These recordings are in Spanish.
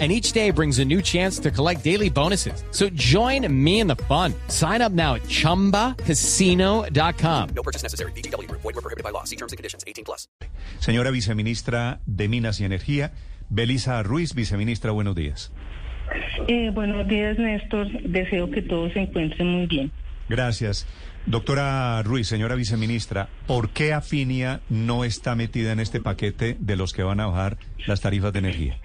And each day brings a new chance to collect daily bonuses. So join me in the fun. Sign up now at chumbacasino.com. No purchase necessary. BGW. Void were prohibited by law. See terms and conditions. 18 plus. Señora viceministra de Minas y Energía, Belisa Ruiz, viceministra, buenos días. Eh, buenos días, Néstor. Deseo que todos se encuentren muy bien. Gracias. Doctora Ruiz, señora viceministra, ¿por qué Afinia no está metida en este paquete de los que van a bajar las tarifas de energía?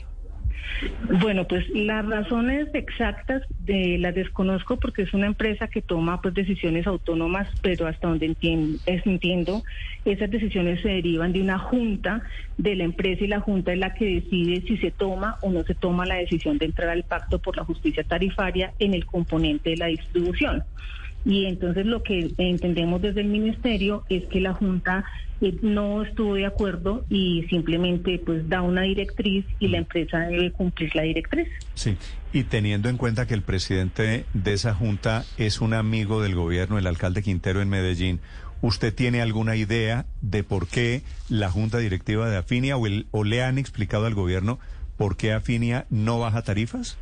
Bueno, pues las razones exactas de las desconozco porque es una empresa que toma pues decisiones autónomas, pero hasta donde entiendo, es, entiendo esas decisiones se derivan de una junta de la empresa y la junta es la que decide si se toma o no se toma la decisión de entrar al pacto por la justicia tarifaria en el componente de la distribución. Y entonces lo que entendemos desde el ministerio es que la Junta no estuvo de acuerdo y simplemente pues da una directriz y la empresa debe cumplir la directriz. Sí, y teniendo en cuenta que el presidente de esa junta es un amigo del gobierno, el alcalde Quintero en Medellín, ¿usted tiene alguna idea de por qué la junta directiva de Afinia o, el- o le han explicado al gobierno por qué Afinia no baja tarifas?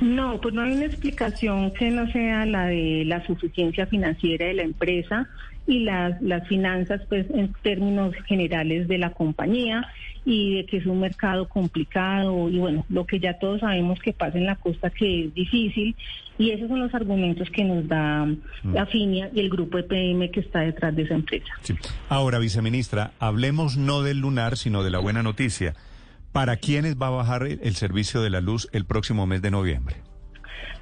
No, pues no hay una explicación que no sea la de la suficiencia financiera de la empresa y las, las finanzas, pues en términos generales de la compañía y de que es un mercado complicado y bueno, lo que ya todos sabemos que pasa en la costa que es difícil y esos son los argumentos que nos da la FINIA y el grupo EPM que está detrás de esa empresa. Sí. Ahora, viceministra, hablemos no del lunar, sino de la buena noticia. ¿Para quiénes va a bajar el el servicio de la luz el próximo mes de noviembre?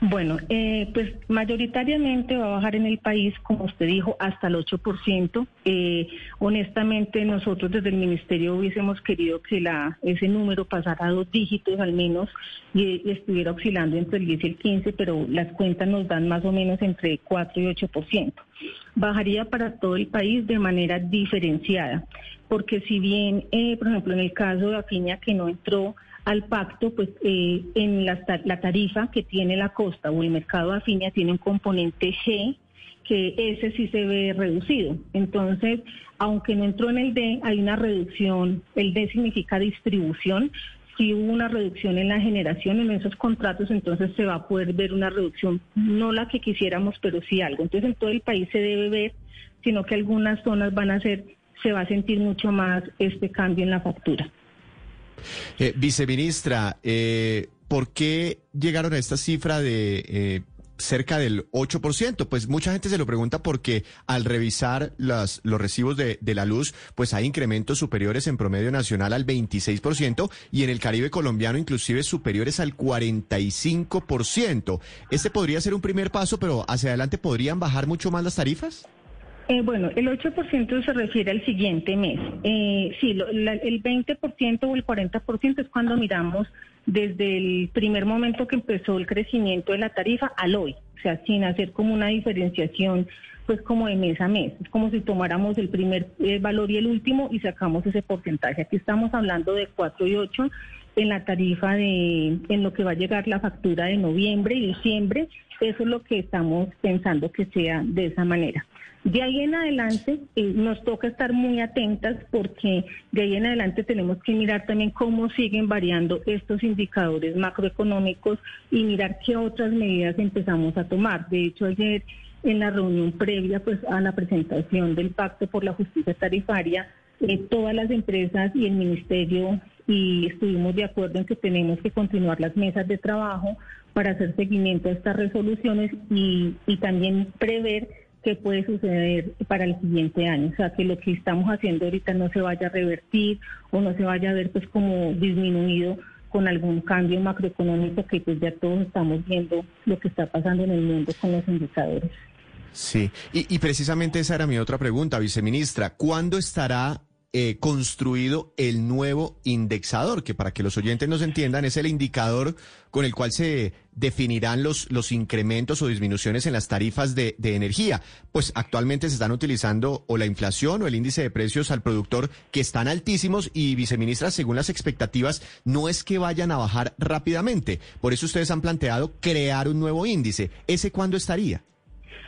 Bueno, eh, pues mayoritariamente va a bajar en el país, como usted dijo, hasta el 8%. Eh, honestamente, nosotros desde el Ministerio hubiésemos querido que la, ese número pasara a dos dígitos al menos y, estuviera oscilando entre el 10 y el 15, pero las cuentas nos dan más o menos entre 4 y 8%. Bajaría para todo el país de manera diferenciada, porque si bien, eh, por ejemplo, en el caso de Afiña que no entró al pacto, pues eh, en la, la tarifa que tiene la costa o el mercado de Afinia tiene un componente G que ese sí se ve reducido. Entonces, aunque no entró en el D, hay una reducción. El D significa distribución. Si hubo una reducción en la generación en esos contratos, entonces se va a poder ver una reducción, no la que quisiéramos, pero sí algo. Entonces, en todo el país se debe ver, sino que algunas zonas van a ser, se va a sentir mucho más este cambio en la factura. Eh, viceministra, eh, ¿por qué llegaron a esta cifra de eh, cerca del 8%? Pues mucha gente se lo pregunta porque al revisar las, los recibos de, de la luz, pues hay incrementos superiores en promedio nacional al 26% y en el Caribe colombiano inclusive superiores al 45%. Este podría ser un primer paso, pero hacia adelante podrían bajar mucho más las tarifas. Eh, bueno, el 8% se refiere al siguiente mes. Eh, sí, lo- la- el 20% o el 40% es cuando miramos desde el primer momento que empezó el crecimiento de la tarifa al hoy, o sea, sin hacer como una diferenciación, pues como de mes a mes. Es como si tomáramos el primer eh, valor y el último y sacamos ese porcentaje. Aquí estamos hablando de 4 y 8 en la tarifa de, en lo que va a llegar la factura de noviembre y diciembre. Eso es lo que estamos pensando que sea de esa manera. De ahí en adelante eh, nos toca estar muy atentas porque de ahí en adelante tenemos que mirar también cómo siguen variando estos indicadores macroeconómicos y mirar qué otras medidas empezamos a tomar. De hecho, ayer en la reunión previa pues a la presentación del Pacto por la Justicia Tarifaria, eh, todas las empresas y el Ministerio y estuvimos de acuerdo en que tenemos que continuar las mesas de trabajo para hacer seguimiento a estas resoluciones y, y también prever qué puede suceder para el siguiente año. O sea, que lo que estamos haciendo ahorita no se vaya a revertir o no se vaya a ver pues como disminuido con algún cambio macroeconómico que pues ya todos estamos viendo lo que está pasando en el mundo con los indicadores. Sí, y, y precisamente esa era mi otra pregunta, viceministra. ¿Cuándo estará eh, construido el nuevo indexador, que para que los oyentes nos entiendan es el indicador con el cual se definirán los, los incrementos o disminuciones en las tarifas de, de energía. Pues actualmente se están utilizando o la inflación o el índice de precios al productor que están altísimos y viceministra, según las expectativas, no es que vayan a bajar rápidamente. Por eso ustedes han planteado crear un nuevo índice. ¿Ese cuándo estaría?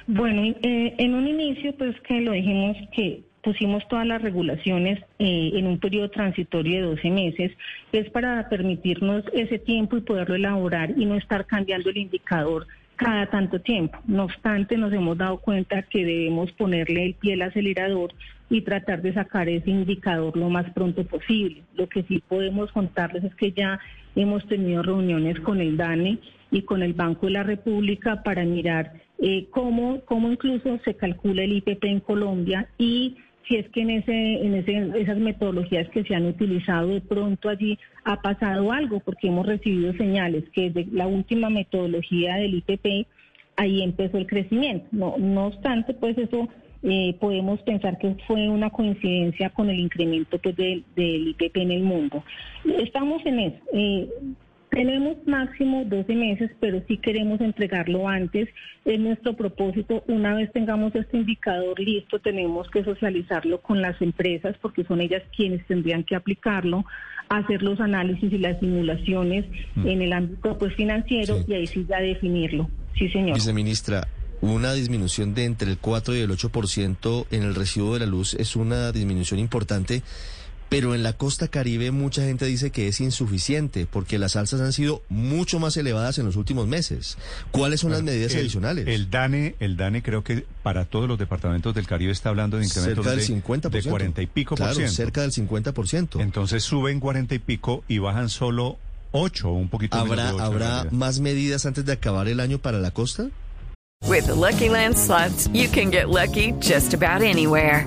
Bueno, eh, en un inicio, pues que lo dijimos que pusimos todas las regulaciones eh, en un periodo transitorio de 12 meses, es para permitirnos ese tiempo y poderlo elaborar y no estar cambiando el indicador cada tanto tiempo. No obstante, nos hemos dado cuenta que debemos ponerle el pie al acelerador y tratar de sacar ese indicador lo más pronto posible. Lo que sí podemos contarles es que ya hemos tenido reuniones con el DANE y con el Banco de la República para mirar eh, cómo, cómo incluso se calcula el IPP en Colombia y si es que en, ese, en ese, esas metodologías que se han utilizado de pronto allí ha pasado algo, porque hemos recibido señales que desde la última metodología del IPP ahí empezó el crecimiento. No, no obstante, pues eso eh, podemos pensar que fue una coincidencia con el incremento pues, del, del IPP en el mundo. Estamos en eso. Eh, tenemos máximo 12 meses, pero sí queremos entregarlo antes. Es nuestro propósito. Una vez tengamos este indicador listo, tenemos que socializarlo con las empresas porque son ellas quienes tendrían que aplicarlo, hacer los análisis y las simulaciones Mm. en el ámbito pues, financiero Sí. y ahí sí ya definirlo. Sí, señor. Viceministra, una disminución de entre el 4 y el 8% en el recibo de la luz es una disminución importante, pero en la costa caribe mucha gente dice que es insuficiente porque las alzas han sido mucho más elevadas en los últimos meses. ¿Cuáles son las medidas el, adicionales? El DANE, el DANE creo que para todos los departamentos del Caribe está hablando de incrementos cerca del de, 50%. de 40 y pico claro, por ciento. cerca del 50%. Entonces suben 40 y pico y bajan solo 8 o un poquito menos ¿Habrá, de ocho, en ¿Habrá realidad. más medidas antes de acabar el año para la costa? With the Lucky Land slots, you can get lucky just about anywhere.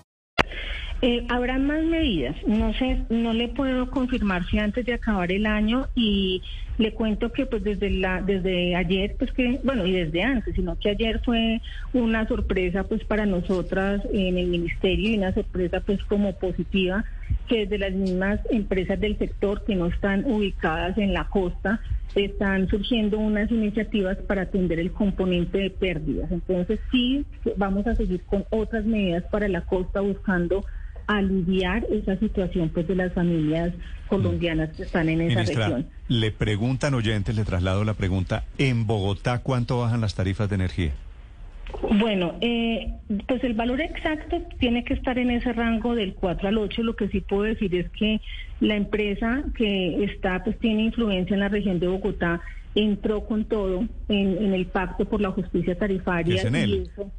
Eh, habrá más medidas. No sé, no le puedo confirmar si antes de acabar el año y le cuento que pues desde la desde ayer pues que bueno y desde antes, sino que ayer fue una sorpresa pues para nosotras en el ministerio y una sorpresa pues como positiva que desde las mismas empresas del sector que no están ubicadas en la costa están surgiendo unas iniciativas para atender el componente de pérdidas. Entonces sí vamos a seguir con otras medidas para la costa buscando aliviar esa situación pues de las familias colombianas que están en esa Ministra, región. le preguntan oyentes, le traslado la pregunta, en Bogotá, ¿cuánto bajan las tarifas de energía? Bueno, eh, pues el valor exacto tiene que estar en ese rango del 4 al 8. Lo que sí puedo decir es que la empresa que está, pues tiene influencia en la región de Bogotá, entró con todo en, en el pacto por la justicia tarifaria. ¿Es en él? y eso-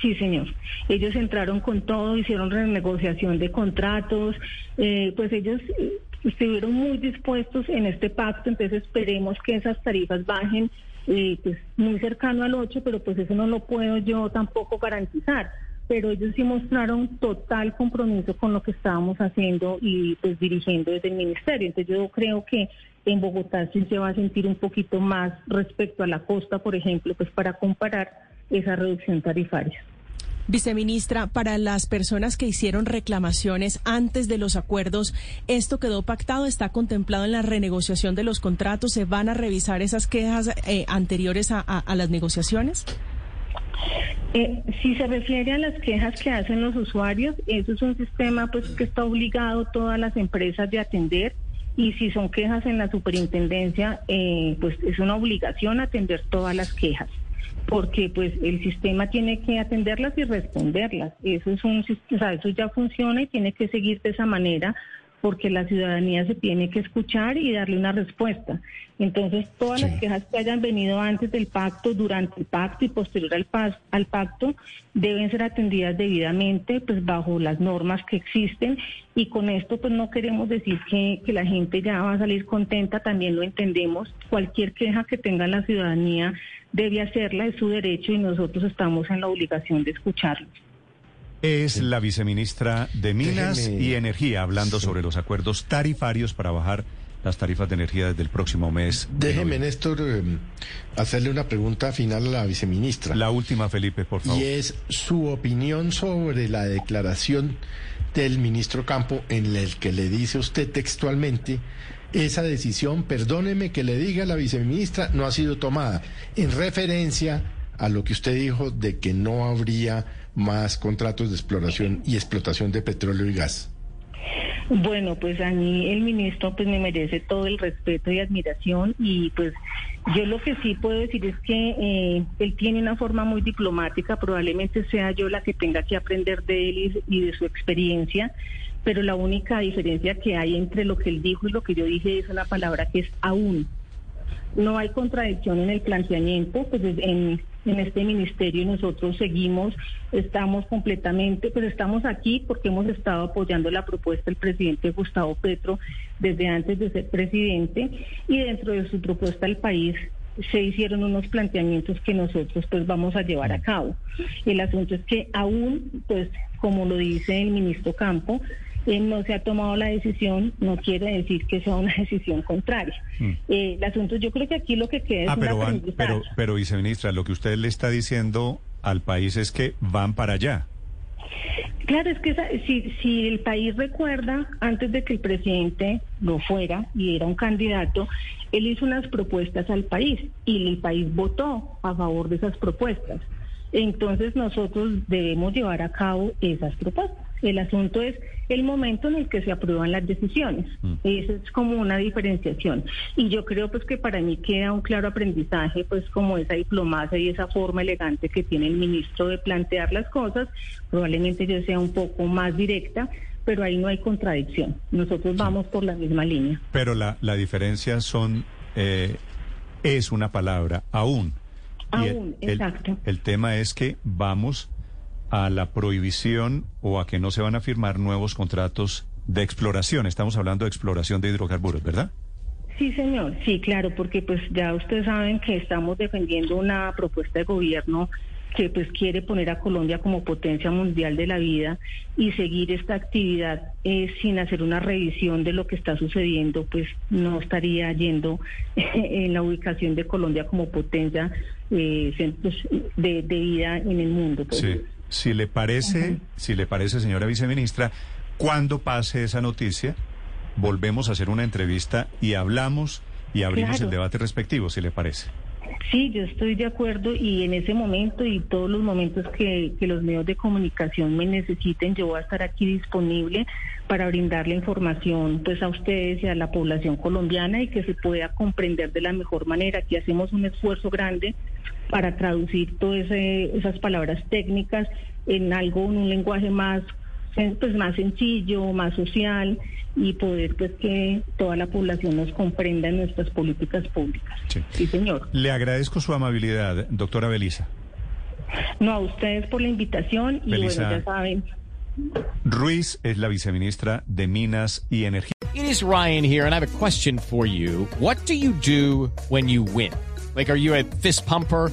Sí, señor. Ellos entraron con todo, hicieron renegociación de contratos, eh, pues ellos eh, estuvieron muy dispuestos en este pacto, entonces esperemos que esas tarifas bajen eh, pues muy cercano al 8, pero pues eso no lo puedo yo tampoco garantizar. Pero ellos sí mostraron total compromiso con lo que estábamos haciendo y pues dirigiendo desde el ministerio. Entonces yo creo que en Bogotá sí se va a sentir un poquito más respecto a la costa, por ejemplo, pues para comparar esa reducción tarifaria. Viceministra, para las personas que hicieron reclamaciones antes de los acuerdos, ¿esto quedó pactado? ¿Está contemplado en la renegociación de los contratos? ¿Se van a revisar esas quejas eh, anteriores a, a- a las negociaciones? Eh, si se refiere a las quejas que hacen los usuarios, eso es un sistema pues que está obligado todas las empresas de atender y si son quejas en la superintendencia, eh, pues es una obligación atender todas las quejas porque pues el sistema tiene que atenderlas y responderlas. Eso es un, o sea, eso ya funciona y tiene que seguir de esa manera porque la ciudadanía se tiene que escuchar y darle una respuesta. Entonces, todas las quejas que hayan venido antes del pacto, durante el pacto y posterior al, al pacto deben ser atendidas debidamente, pues bajo las normas que existen. Y con esto, pues no queremos decir que, que la gente ya va a salir contenta, también lo entendemos. Cualquier queja que tenga la ciudadanía debe hacerla, es su derecho y nosotros estamos en la obligación de escucharlos. Es la viceministra de Minas y Energía hablando sobre los acuerdos tarifarios para bajar las tarifas de energía desde el próximo mes. Déjeme, Néstor, eh, hacerle una pregunta final a la viceministra. La última, Felipe, por favor. Y es su opinión sobre la declaración del ministro Campo en el que le dice usted textualmente esa decisión, perdóneme que le diga la viceministra, no ha sido tomada en referencia a lo que usted dijo de que no habría más contratos de exploración y explotación de petróleo y gas? Bueno, pues a mí el ministro pues me merece todo el respeto y admiración y pues yo lo que sí puedo decir es que eh, él tiene una forma muy diplomática, probablemente sea yo la que tenga que aprender de él y de su experiencia, pero la única diferencia que hay entre lo que él dijo y lo que yo dije es una palabra que es aún. No hay contradicción en el planteamiento, pues en, en este ministerio nosotros seguimos, estamos completamente, pues estamos aquí porque hemos estado apoyando la propuesta del presidente Gustavo Petro desde antes de ser presidente y dentro de su propuesta al país se hicieron unos planteamientos que nosotros pues vamos a llevar a cabo. El asunto es que aún, pues como lo dice el ministro Campo, no se ha tomado la decisión, no quiere decir que sea una decisión contraria. Mm. Eh, el asunto, yo creo que aquí lo que queda es ah, pero, pero, pero, viceministra, lo que usted le está diciendo al país es que van para allá. Claro, es que si, si el país recuerda, antes de que el presidente no fuera y era un candidato, él hizo unas propuestas al país y el país votó a favor de esas propuestas. Entonces nosotros debemos llevar a cabo esas propuestas. El asunto es el momento en el que se aprueban las decisiones. Mm. Eso es como una diferenciación. Y yo creo pues que para mí queda un claro aprendizaje, pues como esa diplomacia y esa forma elegante que tiene el ministro de plantear las cosas. Probablemente yo sea un poco más directa, pero ahí no hay contradicción. Nosotros vamos por la misma línea. Pero la, la diferencia son, eh, es una palabra, aún. Aún, exacto. el tema es que vamos a la prohibición o a que no se van a firmar nuevos contratos de exploración. Estamos hablando de exploración de hidrocarburos, ¿verdad? Sí, señor. Sí, claro, porque pues ya ustedes saben que estamos defendiendo una propuesta de gobierno que pues quiere poner a Colombia como potencia mundial de la vida y seguir esta actividad eh, sin hacer una revisión de lo que está sucediendo, pues no estaría yendo en la ubicación de Colombia como potencia eh, de, vida en el mundo. Pues. Sí. Si le parece, si le parece, señora viceministra, cuando pase esa noticia, volvemos a hacer una entrevista y hablamos y abrimos el debate respectivo, si le parece. Sí, yo estoy de acuerdo y en ese momento y todos los momentos que, que, los medios de comunicación me necesiten, yo voy a estar aquí disponible para brindar la información pues a ustedes y a la población colombiana y que se pueda comprender de la mejor manera. Aquí hacemos un esfuerzo grande para traducir todas esas palabras técnicas en algo, en un lenguaje más pues más sencillo, más social y poder pues que toda la población nos comprenda en nuestras políticas públicas. Sí. señor. Le agradezco su amabilidad, doctora Belisa. No, a ustedes por la invitación y bueno, ya saben. Ruiz es la viceministra de Minas y Energía. It is Ryan here and I have a question for you. What do you do when you win? Like, are you a fist pumper?